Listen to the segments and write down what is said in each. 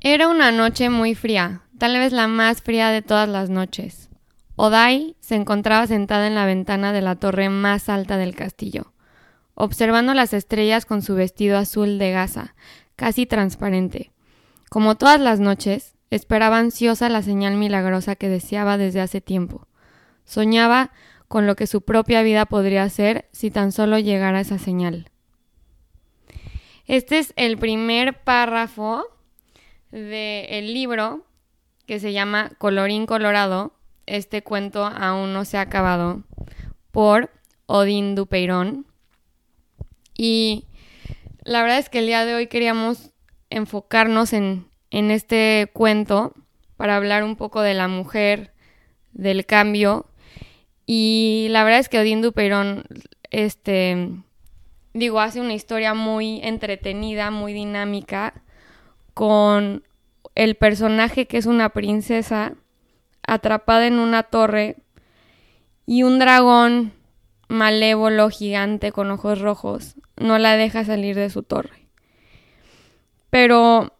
Era una noche muy fría, tal vez la más fría de todas las noches. Odai se encontraba sentada en la ventana de la torre más alta del castillo, observando las estrellas con su vestido azul de gasa, casi transparente. Como todas las noches, esperaba ansiosa la señal milagrosa que deseaba desde hace tiempo. Soñaba con lo que su propia vida podría ser si tan solo llegara esa señal. Este es el primer párrafo del libro que se llama Colorín Colorado. Este cuento aún no se ha acabado por Odín Dupeirón. Y la verdad es que el día de hoy queríamos enfocarnos en, en este cuento para hablar un poco de la mujer, del cambio. Y la verdad es que Odín Dupeirón, este, digo, hace una historia muy entretenida, muy dinámica, con el personaje que es una princesa atrapada en una torre y un dragón malévolo gigante con ojos rojos no la deja salir de su torre. Pero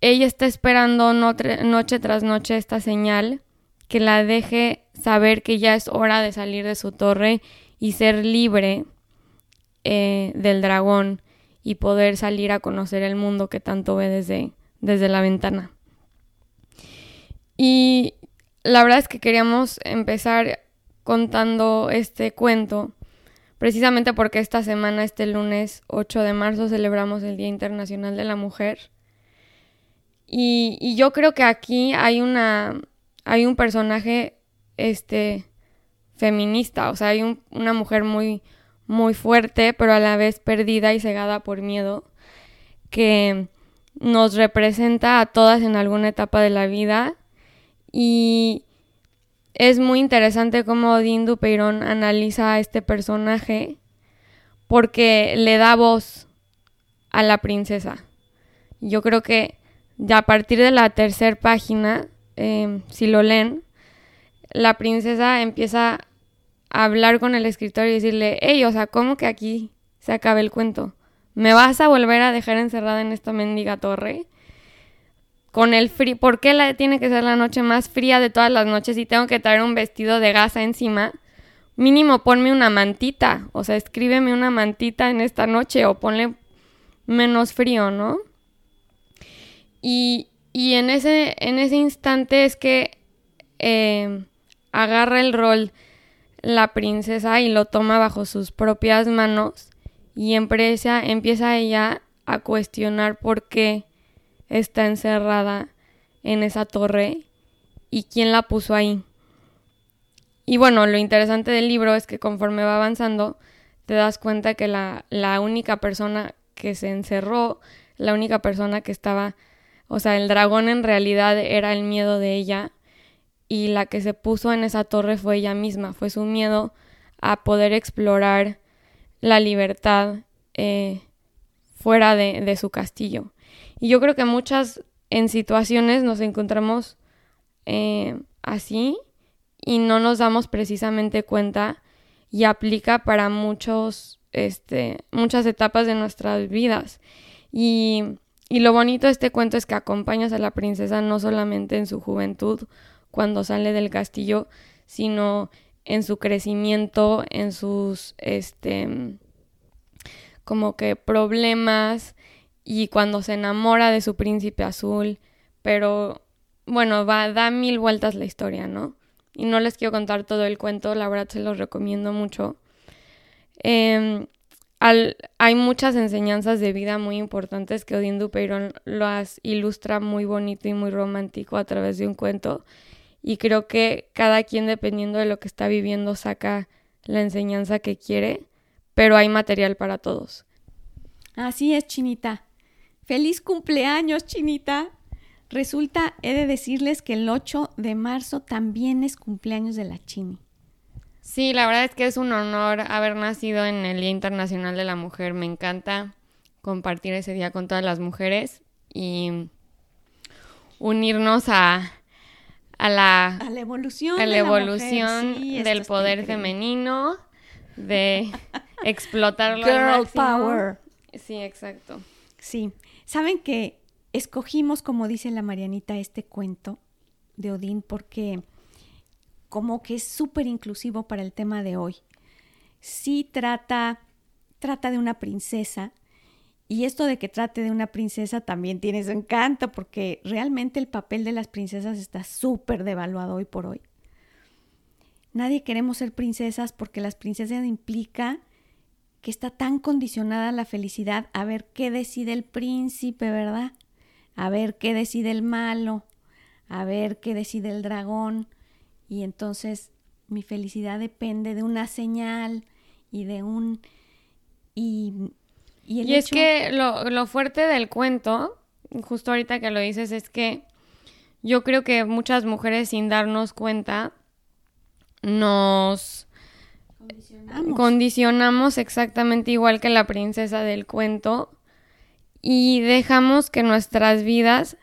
ella está esperando noche, tras noche esta señal que la deje saber que ya es hora de salir de su torre y ser libre eh, del dragón y poder salir a conocer el mundo que tanto ve desde, desde la ventana. Y la verdad es que queríamos empezar contando este cuento, precisamente porque esta semana, este lunes 8 de marzo, celebramos el Día Internacional de la Mujer. Y, yo creo que aquí hay una. hay un personaje este feminista. O sea, hay un- una mujer muy, muy fuerte, pero a la vez perdida y cegada por miedo, que nos representa a todas en alguna etapa de la vida. Y es muy interesante cómo Odín Dupeirón analiza a este personaje porque le da voz a la princesa. Yo creo que ya a partir de la tercera página, eh, si lo leen, la princesa empieza a hablar con el escritor y decirle, hey, o sea, ¿cómo que aquí se acaba el cuento? ¿Me vas a volver a dejar encerrada en esta mendiga torre? Con el frío, ¿por qué la tiene que ser la noche más fría de todas las noches y tengo que traer un vestido de gasa encima? Mínimo ponme una mantita, o sea, escríbeme una mantita en esta noche o ponle menos frío, ¿no? Y, y en, ese, en ese instante es que eh, agarra el rol la princesa y lo toma bajo sus propias manos y empieza, empieza ella a cuestionar por qué está encerrada en esa torre y quién la puso ahí. Y bueno, lo interesante del libro es que conforme va avanzando, te das cuenta que la, la única persona que se encerró, la única persona que estaba, o sea, el dragón en realidad era el miedo de ella y la que se puso en esa torre fue ella misma, fue su miedo a poder explorar la libertad eh, fuera de, de su castillo. Y yo creo que muchas en situaciones nos encontramos eh, así y no nos damos precisamente cuenta y aplica para muchos, este, muchas etapas de nuestras vidas. Y, y lo bonito de este cuento es que acompañas a la princesa no solamente en su juventud, cuando sale del castillo, sino en su crecimiento, en sus, este, como que problemas y cuando se enamora de su príncipe azul, pero bueno, va, da mil vueltas la historia, ¿no? Y no les quiero contar todo el cuento, la verdad se los recomiendo mucho. Al, hay muchas enseñanzas de vida muy importantes que Odín Dupeirón las ilustra muy bonito y muy romántico a través de un cuento. Y creo que cada quien, dependiendo de lo que está viviendo, saca la enseñanza que quiere, pero hay material para todos. Así es, Chinita. Feliz cumpleaños, Chinita. Resulta, he de decirles que el 8 de marzo también es cumpleaños de la Chini. Sí, la verdad es que es un honor haber nacido en el Día Internacional de la Mujer. Me encanta compartir ese día con todas las mujeres y unirnos a, a la, A la evolución. a de la la evolución mujer. Sí, esto del poder increíble. femenino, de explotarlo Girl power. Sí, exacto. Sí. Saben que escogimos, como dice la Marianita, este cuento de Odín porque como que es súper inclusivo para el tema de hoy. Sí trata, trata de una princesa y esto de que trate de una princesa también tiene su encanto porque realmente el papel de las princesas está súper devaluado hoy por hoy. Nadie queremos ser princesas porque las princesas implica que está tan condicionada la felicidad a ver qué decide el príncipe, ¿verdad? A ver qué decide el malo, a ver qué decide el dragón. Y entonces mi felicidad depende de una señal y de un... Y, y el Y es que lo, lo fuerte del cuento, justo ahorita que lo dices, es que yo creo que muchas mujeres sin darnos cuenta nos Condicionamos. condicionamos exactamente igual que la princesa del cuento y dejamos que nuestras vidas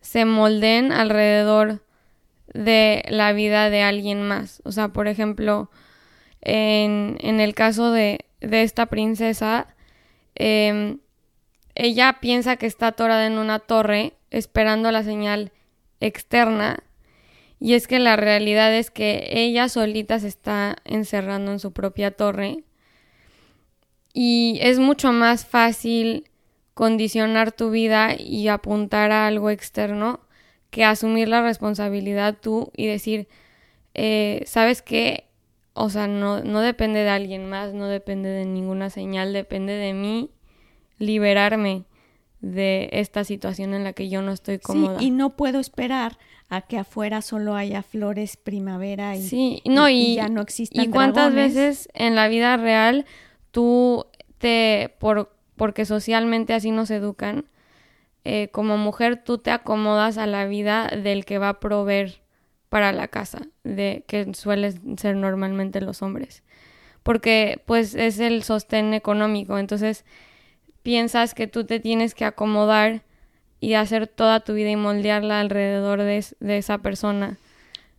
se moldeen alrededor de la vida de alguien más. O sea, por ejemplo, en, en el caso de, de esta princesa, em, ella piensa que está atorada en una torre esperando la señal externa y es que la realidad es que ella solita se está encerrando en su propia torre y es mucho más fácil condicionar tu vida y apuntar a algo externo que asumir la responsabilidad tú y decir, eh, ¿sabes qué? O sea, no, no depende de alguien más, no depende de ninguna señal, depende de mí liberarme de esta situación en la que yo no estoy Sí, cómoda. y no puedo esperar a que afuera solo haya flores primavera y, Sí, no, y- y, y ya no existan ¿Y cuántas dragones. veces en la vida real tú te, por, porque socialmente así nos educan, eh, como mujer tú te acomodas a la vida del que va a proveer para la casa, de que suelen ser normalmente los hombres, porque pues es el sostén económico, entonces piensas que tú te tienes que acomodar y hacer toda tu vida y moldearla alrededor de, de esa persona.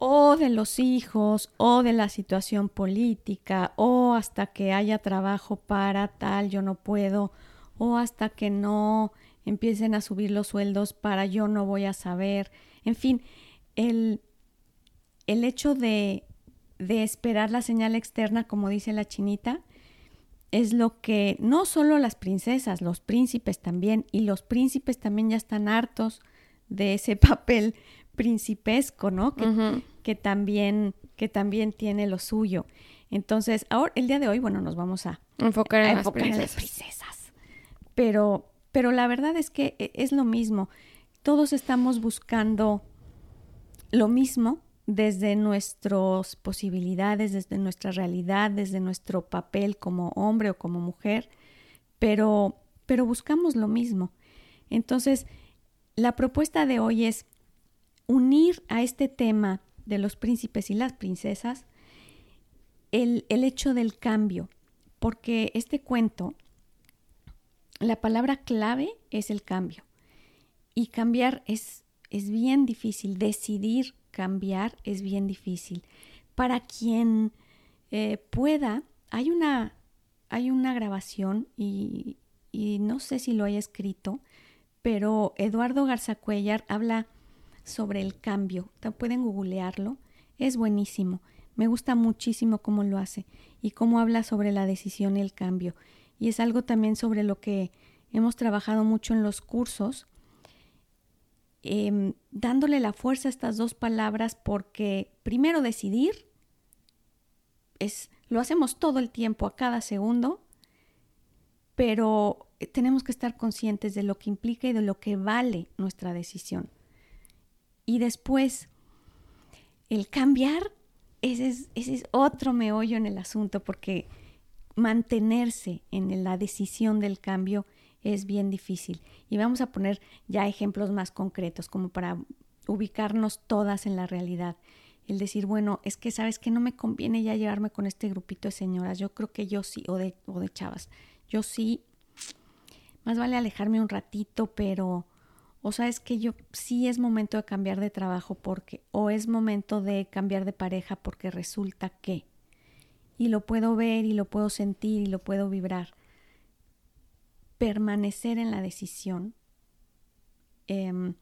o de los hijos, o de la situación política, o hasta que haya trabajo para tal, yo no puedo, o hasta que no empiecen a subir los sueldos para yo no voy a saber. En fin, el, el hecho de, de esperar la señal externa, como dice la chinita, es lo que no solo las princesas, los príncipes también, y los príncipes también ya están hartos de ese papel principesco, ¿no? Que, que también, que también tiene lo suyo. Entonces, ahora, el día de hoy, bueno, nos vamos a, Enfocar a en las enfocar en las princesas. princesas. Pero, pero la verdad es que e- es lo mismo. Todos estamos buscando lo mismo desde nuestras posibilidades, desde nuestra realidad, desde nuestro papel como hombre o como mujer, pero, pero buscamos lo mismo. Entonces, la propuesta de hoy es unir a este tema de los príncipes y las princesas el, el hecho del cambio, porque este cuento, la palabra clave es el cambio. Y cambiar es, es bien difícil, decidir cambiar es bien difícil. Para quien eh, pueda, hay una, hay una grabación y, y no sé si lo haya escrito, pero Eduardo Garzacuellar habla sobre el cambio. Pueden googlearlo, es buenísimo. Me gusta muchísimo cómo lo hace y cómo habla sobre la decisión y el cambio. Y es algo también sobre lo que hemos trabajado mucho en los cursos, em, dándole la fuerza a estas dos palabras porque primero decidir es lo hacemos todo el tiempo a cada segundo, pero tenemos que estar conscientes de lo que implica y de lo que vale nuestra decisión. Y después, el cambiar, ese es, ese es otro meollo en el asunto, porque mantenerse en la decisión del cambio es bien difícil. Y vamos a poner ya ejemplos más concretos, como para ubicarnos todas en la realidad. El decir, bueno, es que sabes que no me conviene ya llevarme con este grupito de señoras. Yo creo que yo sí, o de, o de chavas. Yo sí, más vale alejarme un ratito, pero, o sabes que yo sí es momento de cambiar de trabajo porque, o es momento de cambiar de pareja porque resulta que, y lo puedo ver y lo puedo sentir y lo puedo vibrar permanecer en la decisión, em,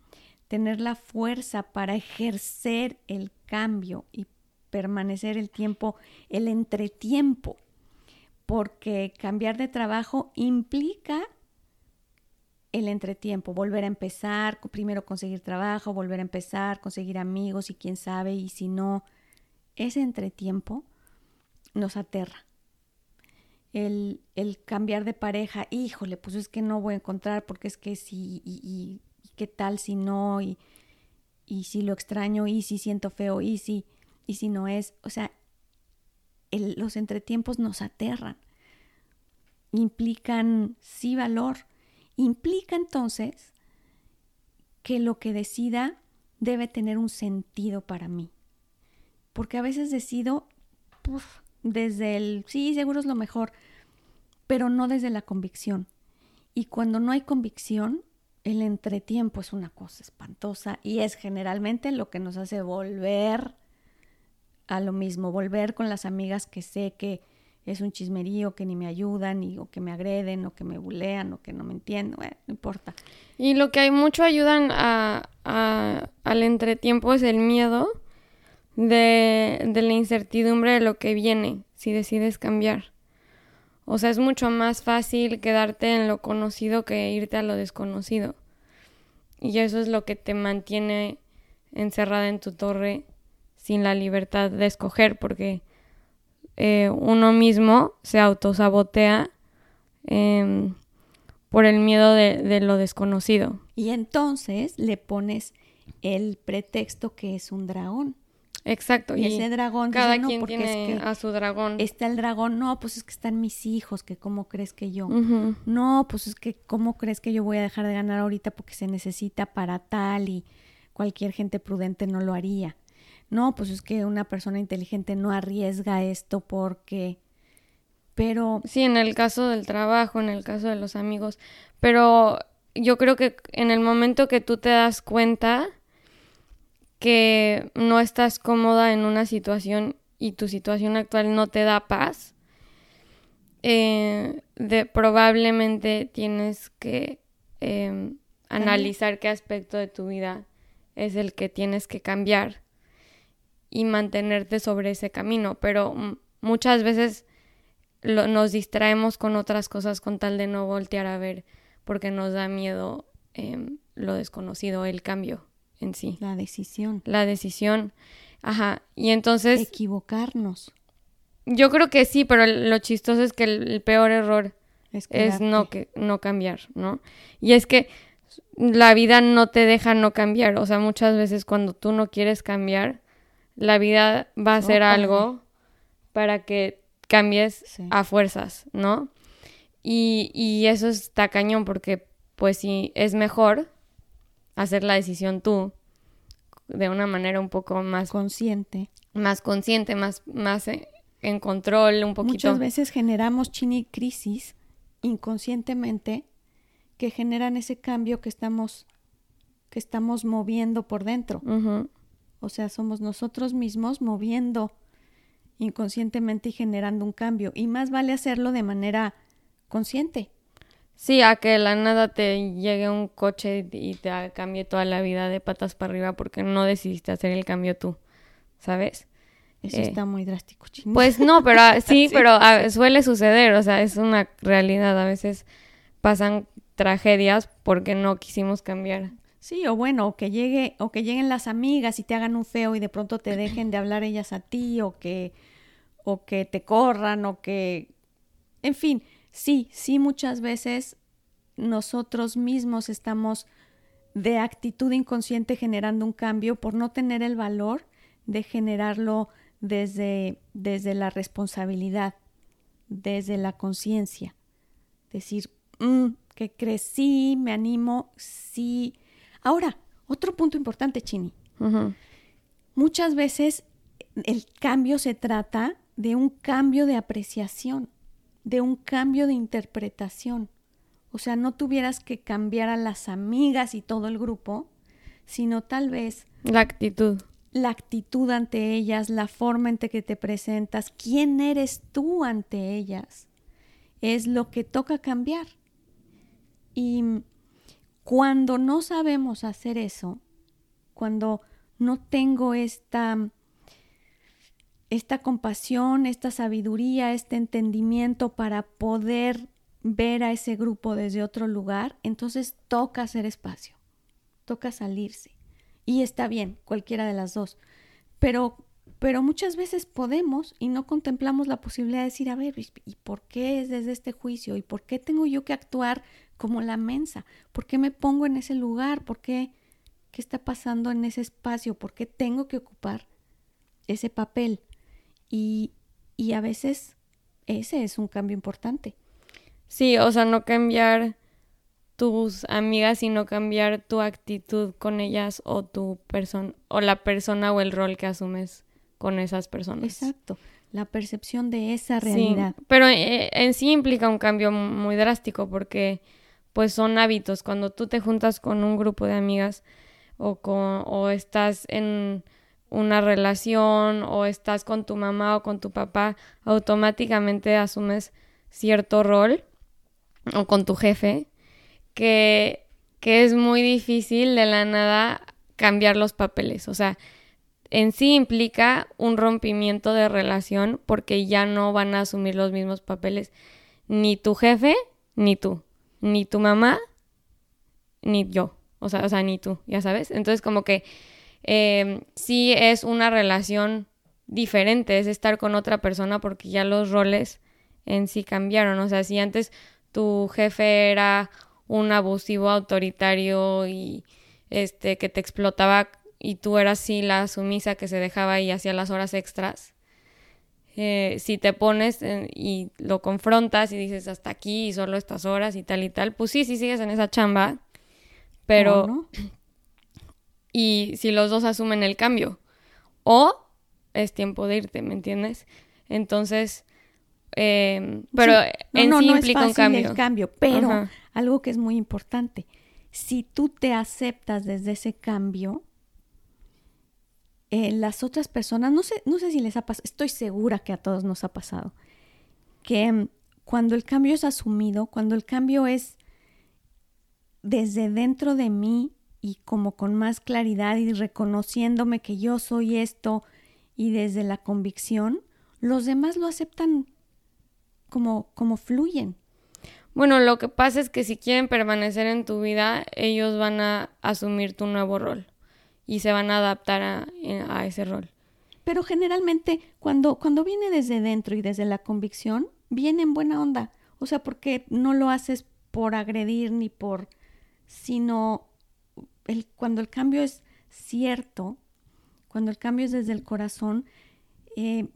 tener la fuerza para ejercer el cambio y permanecer el tiempo, el entretiempo, porque cambiar de trabajo implica el entretiempo, volver a empezar, primero conseguir trabajo, volver a empezar, conseguir amigos y quién sabe, y si no, ese entretiempo nos aterra el, el, cambiar de pareja, híjole, pues es que no voy a encontrar porque es que sí, y, qué tal si no, y, y, si lo extraño, y si siento feo, y si, y si no es, o sea, los entretiempos nos aterran, implican sí valor, implica entonces que lo que decida debe tener un sentido para mí, porque a veces decido, desde el sí, seguro es lo mejor, pero no desde la convicción. Y cuando no hay convicción, el entretiempo es una cosa espantosa y es generalmente lo que nos hace volver a lo mismo, volver con las amigas que sé que es un chismerío, que ni me ayudan, y, o que me agreden, o que me bulean, o que no me entienden, no importa. Y lo que hay mucho ayudan a, al entretiempo es el miedo de, de la incertidumbre de lo que viene si decides cambiar. O sea, es mucho más fácil quedarte en lo conocido que irte a lo desconocido. Y eso es lo que te mantiene encerrada en tu torre sin la libertad de escoger, porque eh, uno mismo se autosabotea eh, por el miedo de, de lo desconocido. Y entonces le pones el pretexto que es un dragón. Exacto. Y, ese dragón. Cada quien tiene a su dragón. Está el dragón, no, pues es que están mis hijos, que cómo crees que yo. No, pues es que cómo crees que yo voy a dejar de ganar ahorita porque se necesita para tal y cualquier gente prudente no lo haría. No, pues es que una persona inteligente no arriesga esto porque... Pero... Sí, en el caso del trabajo, en el caso de los amigos. Pero yo creo que en el momento que tú te das cuenta que no estás cómoda en una situación y tu situación actual no te da paz, eh, de, probablemente tienes que em, analizar qué aspecto de tu vida es el que tienes que cambiar y mantenerte sobre ese camino. Pero muchas veces nos distraemos con otras cosas con tal de no voltear a ver porque nos da miedo em, lo desconocido, el cambio en sí. La decisión. La decisión. Ajá. Y entonces... Equivocarnos. Yo creo que sí, pero lo chistoso es que el, peor error es, no, que, no cambiar, ¿no? Y es que la vida no te deja no cambiar. O sea, muchas veces cuando tú no quieres cambiar, la vida va a hacer algo para que cambies a fuerzas, ¿no? Y, y eso está cañón porque, pues sí, es mejor hacer la decisión tú de una manera un poco más consciente. Más consciente, más, más en control, un poquito. Muchas veces generamos chini crisis inconscientemente que generan ese cambio que estamos que estamos moviendo por dentro. O sea, somos nosotros mismos moviendo inconscientemente y generando un cambio. Y más vale hacerlo de manera consciente. Sí, a que la nada te llegue un coche y te cambie toda la vida de patas para arriba porque no decidiste hacer el cambio tú, ¿sabes? Eso está muy drástico, chingada. Pues no, pero ah, sí, pero ah, suele suceder, o sea, es una realidad. A veces pasan tragedias porque no quisimos cambiar. Sí, o bueno, o que llegue, o que lleguen las amigas y te hagan un feo y de pronto te dejen de hablar ellas a ti, o que, o que te corran, o que, en fin, Sí, sí, muchas veces nosotros mismos estamos de actitud inconsciente generando un cambio por no tener el valor de generarlo desde, desde la responsabilidad, desde la conciencia. Decir, mm, ¿qué crees? Sí, me animo, sí. Ahora, otro punto importante, Chini. Muchas veces el cambio se trata de un cambio de apreciación, de un cambio de interpretación. O sea, no tuvieras que cambiar a las amigas y todo el grupo, sino tal vez... La actitud. La actitud ante ellas, la forma en que te presentas, quién eres tú ante ellas, es lo que toca cambiar. Y cuando no sabemos hacer eso, cuando no tengo esta, esta compasión, esta sabiduría, este entendimiento para poder ver a ese grupo desde otro lugar, entonces toca hacer espacio, toca salirse. Y está bien, cualquiera de las dos. Pero, pero muchas veces podemos y no contemplamos la posibilidad de decir, a ver, ¿y por qué es desde este juicio? ¿Y por qué tengo yo que actuar como la mensa? ¿Por qué me pongo en ese lugar? ¿Por qué? ¿Qué está pasando en ese espacio? ¿Por qué tengo que ocupar ese papel? Y, y a veces ese es un cambio importante. Sí, o sea, no cambiar tus amigas, sino cambiar tu actitud con ellas o tu persona o la persona o el rol que asumes con esas personas. Exacto, la percepción de esa realidad. Sí, pero eh, en sí implica un cambio muy drástico porque pues son hábitos. Cuando tú te juntas con un grupo de amigas o con o estás en una relación o estás con tu mamá o con tu papá, automáticamente asumes cierto rol o con tu jefe, que, que es muy difícil de la nada cambiar los papeles. O sea, en sí implica un rompimiento de relación porque ya no van a asumir los mismos papeles ni tu jefe, ni tú, ni tu mamá, ni yo. O sea, o sea, ni tú, ya sabes. Entonces, como que eh, sí es una relación diferente, es estar con otra persona porque ya los roles en sí cambiaron. O sea, si antes tu jefe era un abusivo autoritario y este que te explotaba y tú eras así la sumisa que se dejaba y hacía las horas extras. Eh, si te pones y lo confrontas y dices hasta aquí y solo estas horas y tal y tal, pues sí, sí sigues en esa chamba, pero... Y si los dos asumen el cambio. O es tiempo de irte, ¿me entiendes? Entonces, Em, pero en sí implica un cambio. El cambio, pero algo que es muy importante, si tú te aceptas desde ese cambio, eh, las otras personas, no sé, no sé si les ha pasado, estoy segura que a todos nos ha pasado, que em, cuando el cambio es asumido, cuando el cambio es desde dentro de mí y como con más claridad y reconociéndome que yo soy esto y desde la convicción, los demás lo aceptan como, como fluyen. Bueno, lo que pasa es que si quieren permanecer en tu vida, ellos van a asumir tu nuevo rol y se van a adaptar a, a ese rol. Pero generalmente cuando, cuando viene desde dentro y desde la convicción, viene en buena onda. O sea, porque no lo haces por agredir ni por, sino el, cuando el cambio es cierto, cuando el cambio es desde el corazón, eh,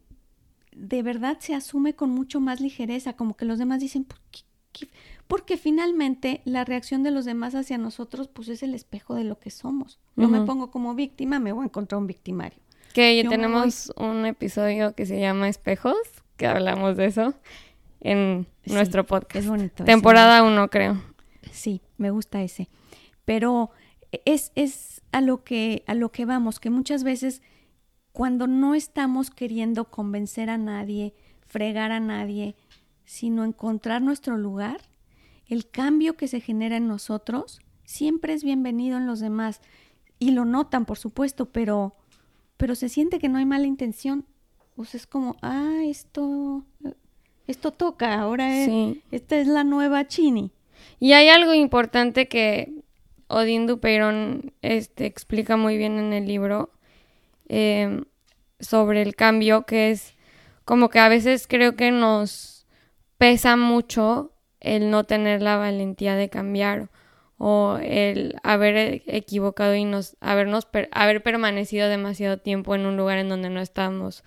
de verdad se asume con mucho más ligereza, como que los demás dicen, ¿por qué, porque finalmente la reacción de los demás hacia nosotros pues es el espejo de lo que somos. Yo me pongo como víctima, me voy a encontrar un victimario. Que tenemos un episodio que se llama Espejos, que hablamos de eso en nuestro podcast. Es bonito. Temporada 1, creo. Sí, me gusta ese. Pero es, es a lo que a lo que vamos, que muchas veces cuando no estamos queriendo convencer a nadie, fregar a nadie, sino encontrar nuestro lugar, el cambio que se genera en nosotros siempre es bienvenido en los demás. Y lo notan, por supuesto, pero, pero se siente que no hay mala intención. O sea, es como, ah, esto, esto toca, ahora es, esta es la nueva Chini. Y hay algo importante que Odín Dupeirón este, explica muy bien en el libro, Em, sobre el cambio, que es como que a veces creo que nos pesa mucho el no tener la valentía de cambiar o el haber e, equivocado y nos habernos haber permanecido demasiado tiempo en un lugar en donde no estábamos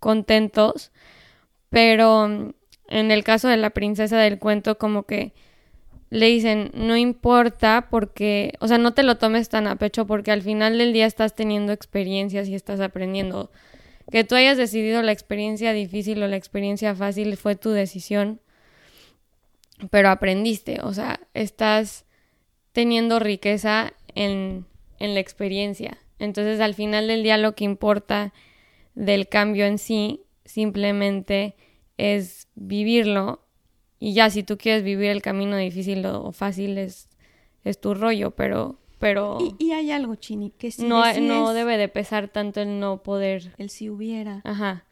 contentos. Pero en el caso de la princesa del cuento como que le dicen, no importa porque, o sea, no te lo tomes tan a pecho porque al final del día estás teniendo experiencias y estás aprendiendo. Que tú hayas decidido la experiencia difícil o la experiencia fácil fue tu decisión, pero aprendiste, o sea, estás teniendo riqueza en, en la experiencia. Entonces, al final del día lo que importa del cambio en sí simplemente es vivirlo y ya si tú quieres vivir el camino difícil o fácil es, es tu rollo, pero... pero y, hay algo, Chini, que si no, no debe de pesar tanto el no poder... El si hubiera. Ajá.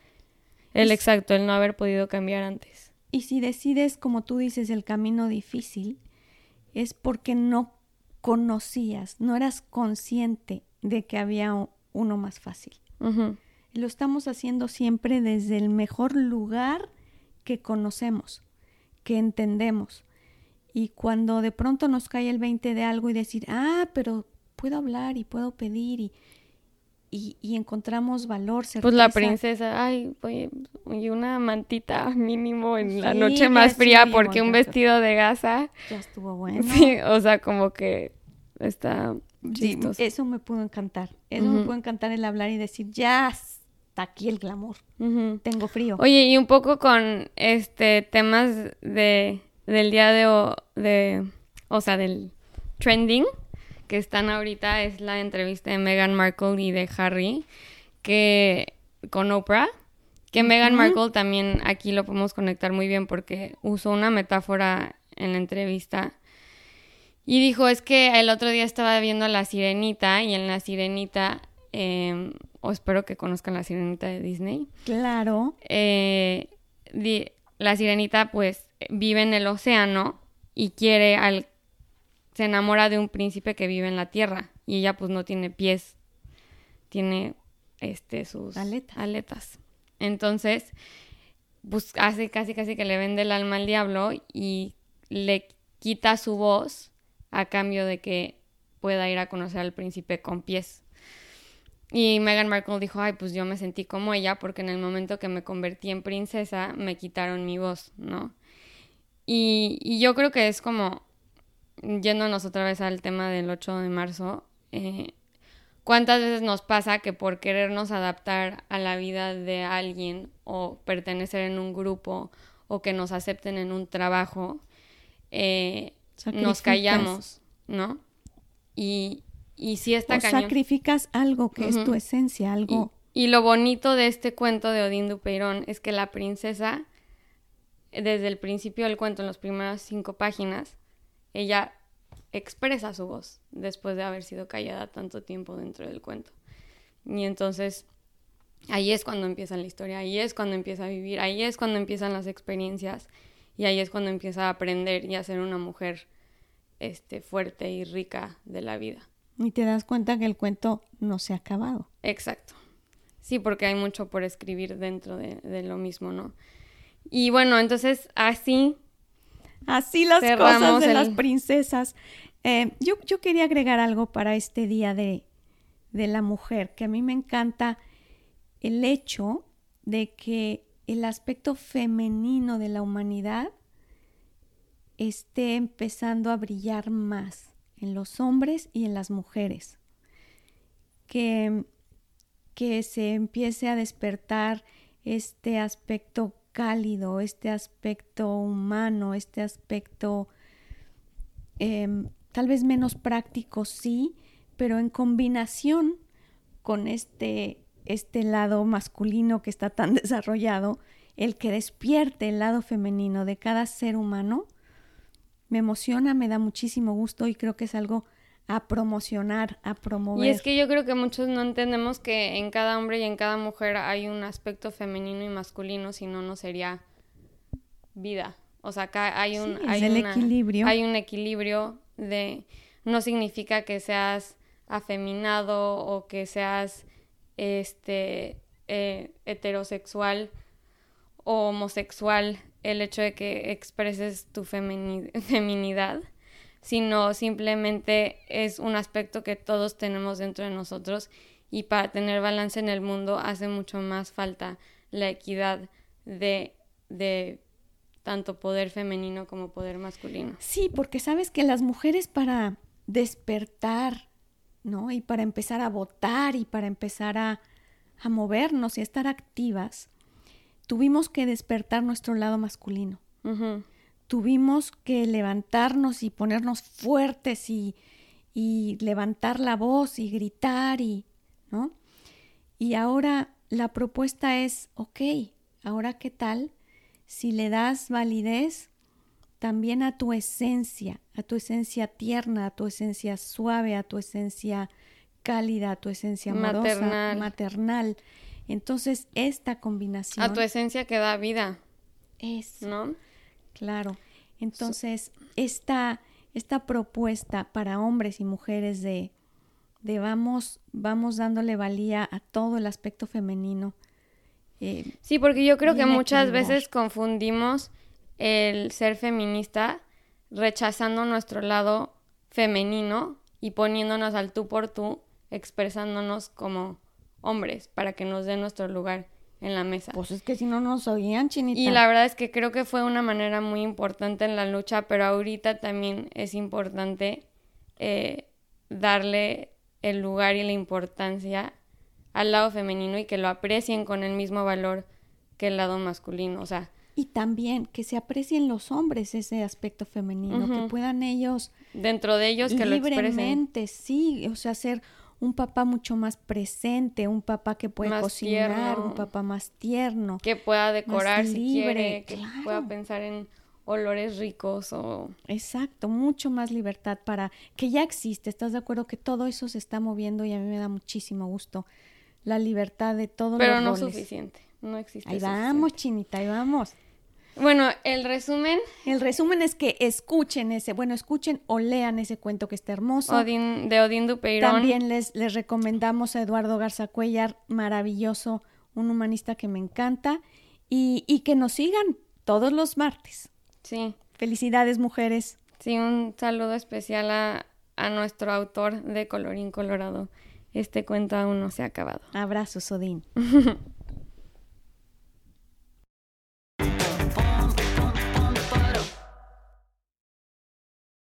El exacto, el no haber podido cambiar antes. Y si decides, como tú dices, el camino difícil, es porque no conocías, no eras consciente de que había uno más fácil. Lo estamos haciendo siempre desde el mejor lugar que conocemos que entendemos. Y cuando de pronto nos cae el 20 de algo y decir, ah, pero puedo hablar y puedo pedir y, y, encontramos valor. Pues la princesa, ay, y una mantita mínimo en la noche más fría porque un vestido de gasa. Ya estuvo bueno. Sí, o sea, como que está... Sí, eso me pudo encantar. Eso me pudo encantar el hablar y decir, ya aquí el glamour. Tengo frío. Oye, y un poco con este temas de del día de, de o sea, del trending que están ahorita es la entrevista de Meghan Markle y de Harry que con Oprah, que Meghan Markle también aquí lo podemos conectar muy bien porque usó una metáfora en la entrevista y dijo, es que el otro día estaba viendo La Sirenita y en La Sirenita eh, o espero que conozcan la sirenita de Disney. Claro. Eh, la sirenita pues vive en el océano y quiere al... se enamora de un príncipe que vive en la tierra y ella pues no tiene pies, tiene este sus aletas. aletas. Entonces, pues hace casi casi que le vende el alma al diablo y le quita su voz a cambio de que pueda ir a conocer al príncipe con pies. Y Meghan Markle dijo, ay, pues yo me sentí como ella porque en el momento que me convertí en princesa me quitaron mi voz, ¿no? Y, yo creo que es como, yéndonos otra vez al tema del 8 de marzo, eh, ¿cuántas veces nos pasa que por querernos adaptar a la vida de alguien o pertenecer en un grupo o que nos acepten en un trabajo, eh, nos callamos, ¿no? Y, y si está o sacrificas algo que es tu esencia, algo... Y, lo bonito de este cuento de Odín Dupeirón es que la princesa, desde el principio del cuento, en las primeras cinco páginas, ella expresa su voz después de haber sido callada tanto tiempo dentro del cuento. Y entonces ahí es cuando empieza la historia, ahí es cuando empieza a vivir, ahí es cuando empiezan las experiencias y ahí es cuando empieza a aprender y a ser una mujer este, fuerte y rica de la vida. Y te das cuenta que el cuento no se ha acabado. Exacto. Sí, porque hay mucho por escribir dentro de, lo mismo, ¿no? Y bueno, entonces así. Así las cosas de las princesas. Eh, yo, yo, quería agregar algo para este día de, de la mujer, que a mí me encanta el hecho de que el aspecto femenino de la humanidad esté empezando a brillar más en los hombres y en las mujeres. Que, que se empiece a despertar este aspecto cálido, este aspecto humano, este aspecto em, tal vez menos práctico, sí, pero en combinación con este, este lado masculino que está tan desarrollado, el que despierte el lado femenino de cada ser humano, me emociona, me da muchísimo gusto y creo que es algo a promocionar, a promover. Y es que yo creo que muchos no entendemos que en cada hombre y en cada mujer hay un aspecto femenino y masculino, si no, no sería vida. O sea, acá hay un, hay, equilibrio. hay un equilibrio de, no significa que seas afeminado o que seas este eh, heterosexual o homosexual el hecho de que expreses tu feminidad, sino simplemente es un aspecto que todos tenemos dentro de nosotros y para tener balance en el mundo hace mucho más falta la equidad de, de tanto poder femenino como poder masculino. Sí, porque sabes que las mujeres para despertar, ¿no? Y para empezar a votar y para empezar a, a movernos y a estar activas, tuvimos que despertar nuestro lado masculino. Tuvimos que levantarnos y ponernos fuertes y, y levantar la voz y gritar y, ¿no? Y ahora la propuesta es, ok, ahora qué tal si le das validez también a tu esencia, a tu esencia tierna, a tu esencia suave, a tu esencia cálida, a tu esencia amorosa, maternal. maternal. Entonces, esta combinación... A tu esencia que da vida. Es. ¿No? Claro. Entonces, esta, esta propuesta para hombres y mujeres de, de vamos, vamos dándole valía a todo el aspecto femenino, eh, sí, porque yo creo que muchas veces confundimos el ser feminista rechazando nuestro lado femenino y poniéndonos al tú por tú, expresándonos como hombres para que nos den nuestro lugar en la mesa. Pues es que si no nos oían, chinita. Y la verdad es que creo que fue una manera muy importante en la lucha, pero ahorita también es importante eh, darle el lugar y la importancia al lado femenino y que lo aprecien con el mismo valor que el lado masculino, o sea. Y también que se aprecien los hombres ese aspecto femenino, que puedan ellos dentro de ellos que libremente, sí, o sea, ser un papá mucho más presente, un papá que puede cocinar, un papá más tierno, que pueda decorar si quiere, que pueda pensar en olores ricos o exacto, mucho más libertad para que ya existe. ¿Estás de acuerdo que todo eso se está moviendo y a mí me da muchísimo gusto la libertad de todos Pero no no suficiente, no existe. Ahí vamos, chinita, ahí vamos. Bueno, el resumen. El resumen es que escuchen ese, bueno, escuchen o lean ese cuento que está hermoso. de Odín Dupeirón. También les, les recomendamos a Eduardo Garza Cuellar, maravilloso, un humanista que me encanta. Y, y que nos sigan todos los martes. Sí. Felicidades, mujeres. Sí, un saludo especial a, a nuestro autor de Colorín Colorado este cuento aún no se ha acabado. Abrazos, Odín.